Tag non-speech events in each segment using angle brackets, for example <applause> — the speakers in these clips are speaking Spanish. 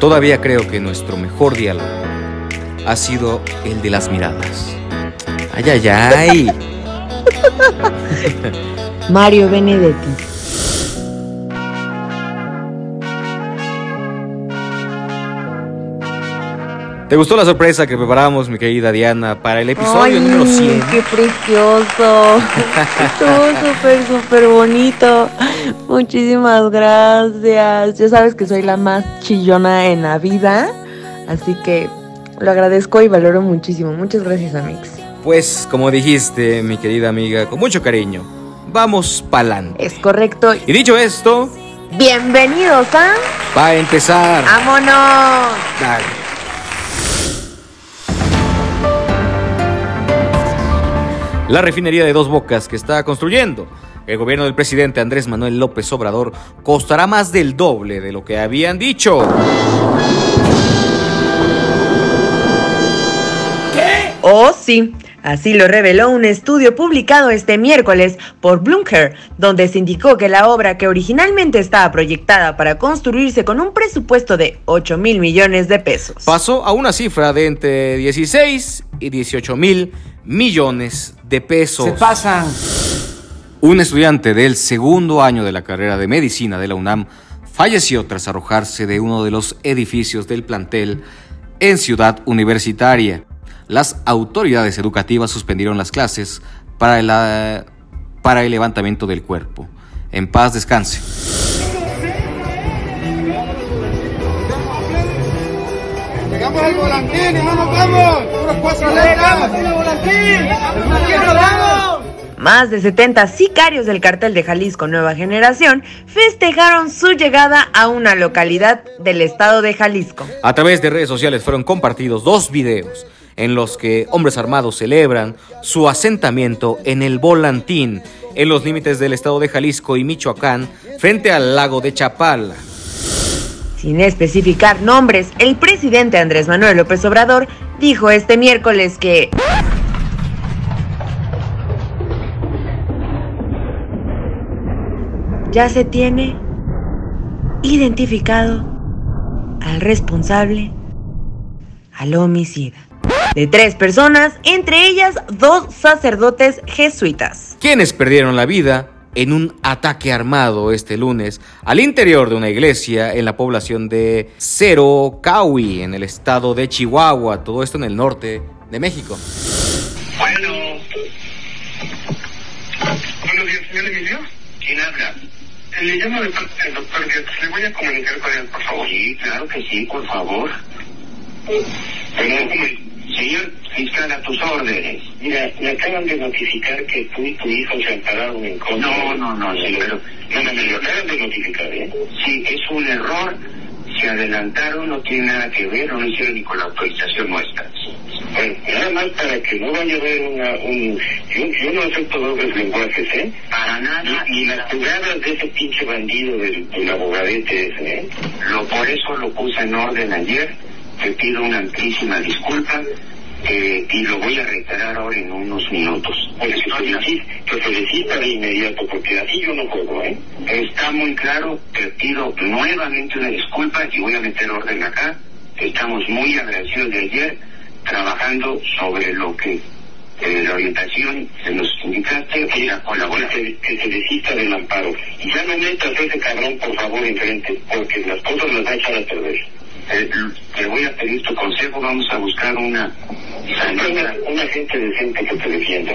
Todavía creo que nuestro mejor diálogo ha sido el de las miradas. Ay, ay, ay. <laughs> Mario Benedetti. ¿Te gustó la sorpresa que preparamos, mi querida Diana, para el episodio número 100? ¡Qué precioso! Estuvo súper, súper bonito. Muchísimas gracias. Ya sabes que soy la más chillona en la vida. Así que lo agradezco y valoro muchísimo. Muchas gracias, Amix. Pues, como dijiste, mi querida amiga, con mucho cariño, vamos pa'lante. Es correcto. Y dicho esto, bienvenidos a. Va a empezar. ¡Vámonos! Dale. La refinería de Dos Bocas que está construyendo el gobierno del presidente Andrés Manuel López Obrador costará más del doble de lo que habían dicho. ¿Qué? Oh, sí. Así lo reveló un estudio publicado este miércoles por Bloomberg, donde se indicó que la obra que originalmente estaba proyectada para construirse con un presupuesto de 8 mil millones de pesos pasó a una cifra de entre 16 y 18 mil millones de pesos. Se pasan. Un estudiante del segundo año de la carrera de medicina de la UNAM falleció tras arrojarse de uno de los edificios del plantel en Ciudad Universitaria. Las autoridades educativas suspendieron las clases para el, para el levantamiento del cuerpo. En paz descanse. Llegamos al volantín y no nos vamos. Unos cuatro letras. volantín. Más de 70 sicarios del cartel de Jalisco Nueva Generación festejaron su llegada a una localidad del estado de Jalisco. A través de redes sociales fueron compartidos dos videos en los que hombres armados celebran su asentamiento en el Volantín, en los límites del estado de Jalisco y Michoacán, frente al lago de Chapala. Sin especificar nombres, el presidente Andrés Manuel López Obrador dijo este miércoles que... Ya se tiene identificado al responsable, al homicida, de tres personas, entre ellas dos sacerdotes jesuitas. Quienes perdieron la vida en un ataque armado este lunes al interior de una iglesia en la población de Cero Caui, en el estado de Chihuahua, todo esto en el norte de México. Bueno. Buenos días, señor Emilio. ¿Quién habla? Le llamo de parte del doctor ¿Le voy a comunicar con él, por favor? Sí, claro que sí, por favor. Señor fiscal, a tus órdenes. Mira, me acaban de notificar que tú y tu hijo se ampararon en contra. No, no, no, sí, pero. No, no, me lo acaban de notificar, ¿eh? Sí, es un error. Se adelantaron, no tiene nada que ver, no hicieron ni con la autorización nuestra. Bueno, nada más para que no vaya a haber una, un... Yo, yo no acepto dobles lenguajes, ¿eh? Para nada. Ni, las jugadas de ese pinche bandido del, del abogadete ese, ¿eh? Lo, por eso lo puse en orden ayer te pido una amplísima disculpa eh, y lo voy a reiterar ahora en unos minutos. Pues que se felicita de inmediato, porque así yo no puedo, ¿eh? Está muy claro, te pido nuevamente una disculpa y voy a meter orden acá. Estamos muy agradecidos de ayer trabajando sobre lo que eh, la orientación que nos indicaste era colaborar, que, que se desista del amparo. Y ya no metas ese cabrón, por favor, enfrente, porque las cosas las va a echar a perder eh, te voy a pedir tu consejo, vamos a buscar una una, gente decente que te defienda.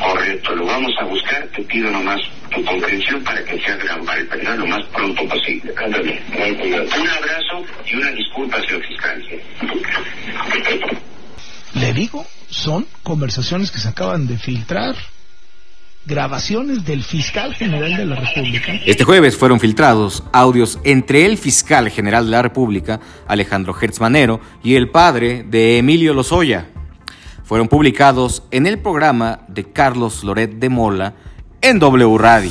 Correcto, lo vamos a buscar, te pido nomás tu comprensión para que sea gran ¿verdad? Lo más pronto posible. Ándale, Un abrazo y una disculpa, señor fiscal. Le digo, son conversaciones que se acaban de filtrar grabaciones del fiscal general de la República. Este jueves fueron filtrados audios entre el fiscal general de la República, Alejandro Hertzmanero, y el padre de Emilio Lozoya. Fueron publicados en el programa de Carlos Loret de Mola en W Radio.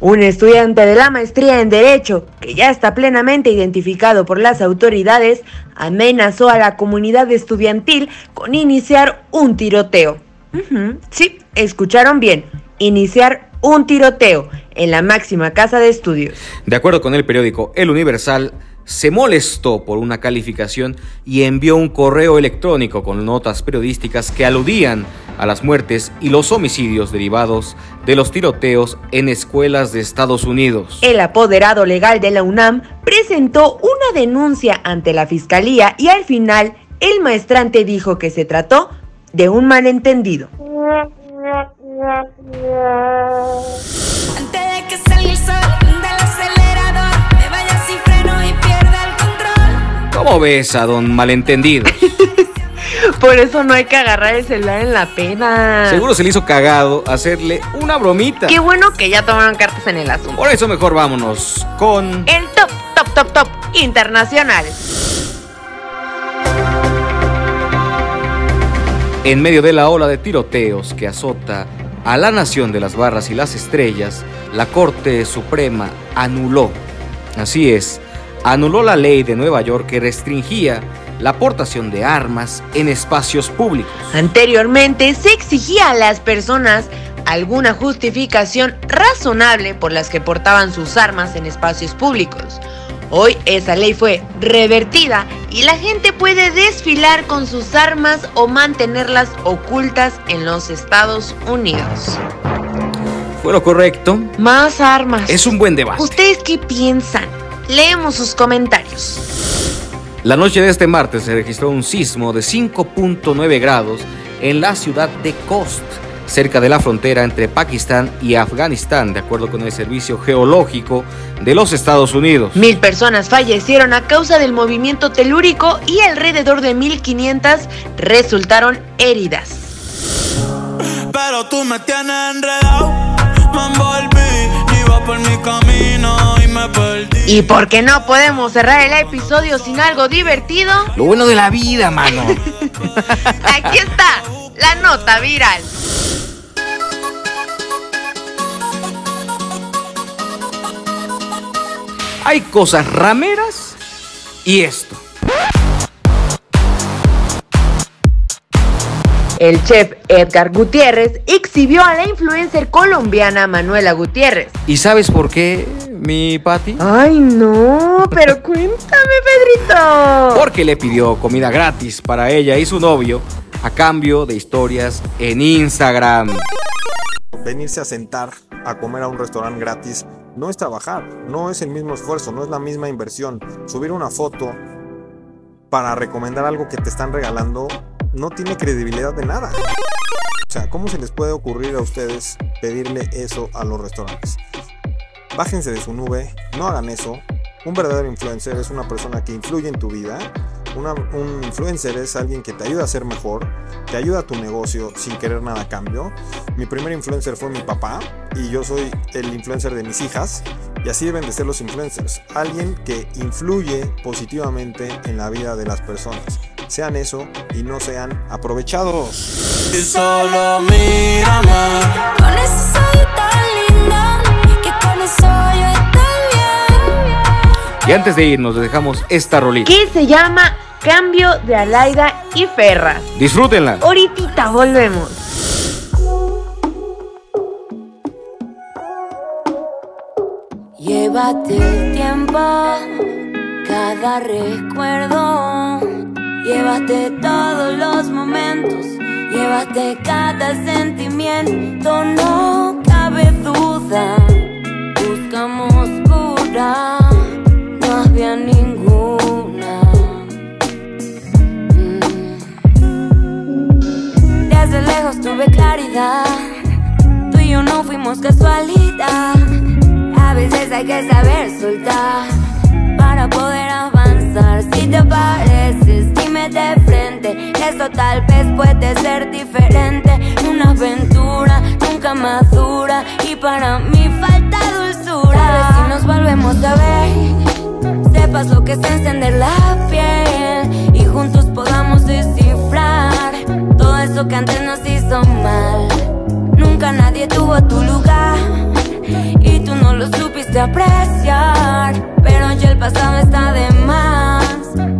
Un estudiante de la maestría en Derecho, que ya está plenamente identificado por las autoridades, amenazó a la comunidad estudiantil con iniciar un tiroteo. Sí, escucharon bien, iniciar un tiroteo en la máxima casa de estudios. De acuerdo con el periódico El Universal, se molestó por una calificación y envió un correo electrónico con notas periodísticas que aludían a las muertes y los homicidios derivados de los tiroteos en escuelas de Estados Unidos. El apoderado legal de la UNAM presentó una denuncia ante la fiscalía y al final el maestrante dijo que se trató de un malentendido. ¿Cómo ves a don malentendido? <laughs> Por eso no hay que agarrar el celular en la pena. Seguro se le hizo cagado hacerle una bromita. Qué bueno que ya tomaron cartas en el asunto. Por eso mejor vámonos con... El top, top, top, top internacional. En medio de la ola de tiroteos que azota a la nación de las barras y las estrellas, la Corte Suprema anuló, así es, anuló la ley de Nueva York que restringía la aportación de armas en espacios públicos. Anteriormente se exigía a las personas alguna justificación razonable por las que portaban sus armas en espacios públicos. Hoy esa ley fue revertida y la gente puede desfilar con sus armas o mantenerlas ocultas en los Estados Unidos. ¿Fue lo correcto? Más armas. Es un buen debate. ¿Ustedes qué piensan? Leemos sus comentarios. La noche de este martes se registró un sismo de 5.9 grados en la ciudad de Khost, cerca de la frontera entre Pakistán y Afganistán, de acuerdo con el Servicio Geológico de los Estados Unidos. Mil personas fallecieron a causa del movimiento telúrico y alrededor de 1.500 resultaron heridas. Pero tú me tienes enredado, me envolví, iba por mi camino y me perdí. ¿Y por qué no podemos cerrar el episodio sin algo divertido? Lo bueno de la vida, mano. <laughs> Aquí está la nota viral. Hay cosas rameras y esto. El chef Edgar Gutiérrez exhibió a la influencer colombiana Manuela Gutiérrez. ¿Y sabes por qué, mi Pati? Ay, no, pero cuéntame, Pedrito. <laughs> Porque le pidió comida gratis para ella y su novio a cambio de historias en Instagram. Venirse a sentar a comer a un restaurante gratis no es trabajar, no es el mismo esfuerzo, no es la misma inversión. Subir una foto para recomendar algo que te están regalando no tiene credibilidad de nada. O sea, ¿cómo se les puede ocurrir a ustedes pedirle eso a los restaurantes? Bájense de su nube, no hagan eso. Un verdadero influencer es una persona que influye en tu vida. Un influencer es alguien que te ayuda a ser mejor, te ayuda a tu negocio sin querer nada a cambio. Mi primer influencer fue mi papá y yo soy el influencer de mis hijas. Y así deben de ser los influencers. Alguien que influye positivamente en la vida de las personas. Sean eso y no sean aprovechados. Y solo mírame. Con Y antes de irnos, les dejamos esta rolita. Que se llama Cambio de Alaida y Ferras. Disfrútenla. Ahorita volvemos. Llévate el tiempo, cada recuerdo. Llévate todos los momentos, llévate cada sentimiento. No cabe duda, buscamos cura, ninguna. Mm. Desde lejos tuve claridad, tú y yo no fuimos casualidad. A veces hay que saber soltar para poder avanzar. Si te pareces, dime de frente. Esto tal vez puede ser diferente. Una aventura nunca madura y para mí falta dulzura. Tal vez si nos volvemos a ver, sepas lo que es encender la piel y juntos podamos descifrar todo eso que antes nos hizo mal. Nunca nadie tuvo tu lugar. y tú no lo supiste apreciar. Pero ya el pasado está de más,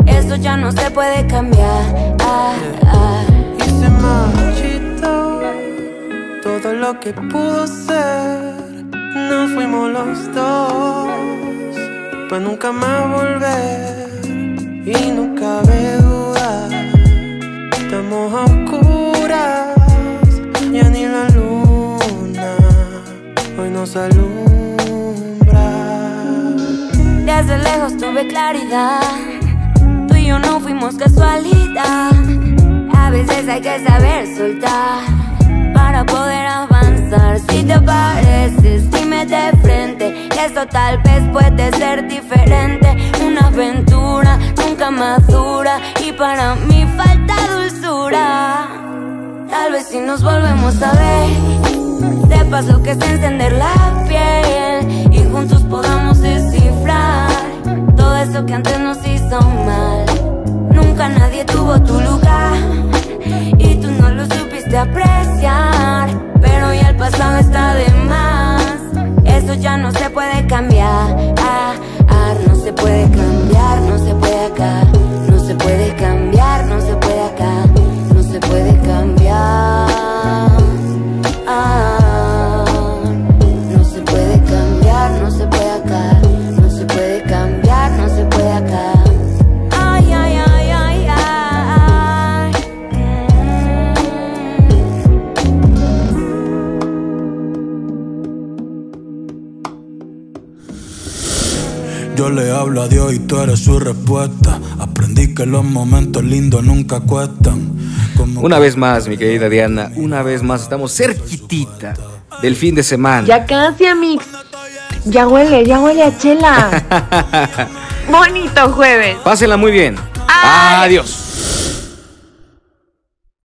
eso ya no se puede cambiar. Ah, ah. Y se marchitó todo lo que pudo ser. No fuimos los dos, nunca más volver. Y no cabe duda, estamos a oscuras, ya ni la luna hoy nos alumbra. Desde lejos tuve claridad. Tú y yo no fuimos casualidad. A veces hay que saber soltar para poder Si te pareces, dime de frente. que Esto tal vez puede ser diferente. Una aventura nunca madura. Y para mí falta dulzura. Tal vez si nos volvemos a ver. Sepas lo que es encender la piel y juntos podamos descifrar todo eso que antes nos hizo mal. Nunca nadie tuvo tu lugar y tú no lo supiste apreciar, el pasado está de más. Eso ya no se puede cambiar, ah, ah, no se puede cambiar, no se puede Yo le hablo a Dios y tú eres su respuesta. Aprendí que los momentos lindos nunca cuestan. Como Una vez más, mi querida Diana, una vez más estamos cerquitita del fin de semana. Ya casi, Amix. Ya huele, ya huele a chela. <laughs> Bonito jueves. Pásenla muy bien. Ay. Adiós.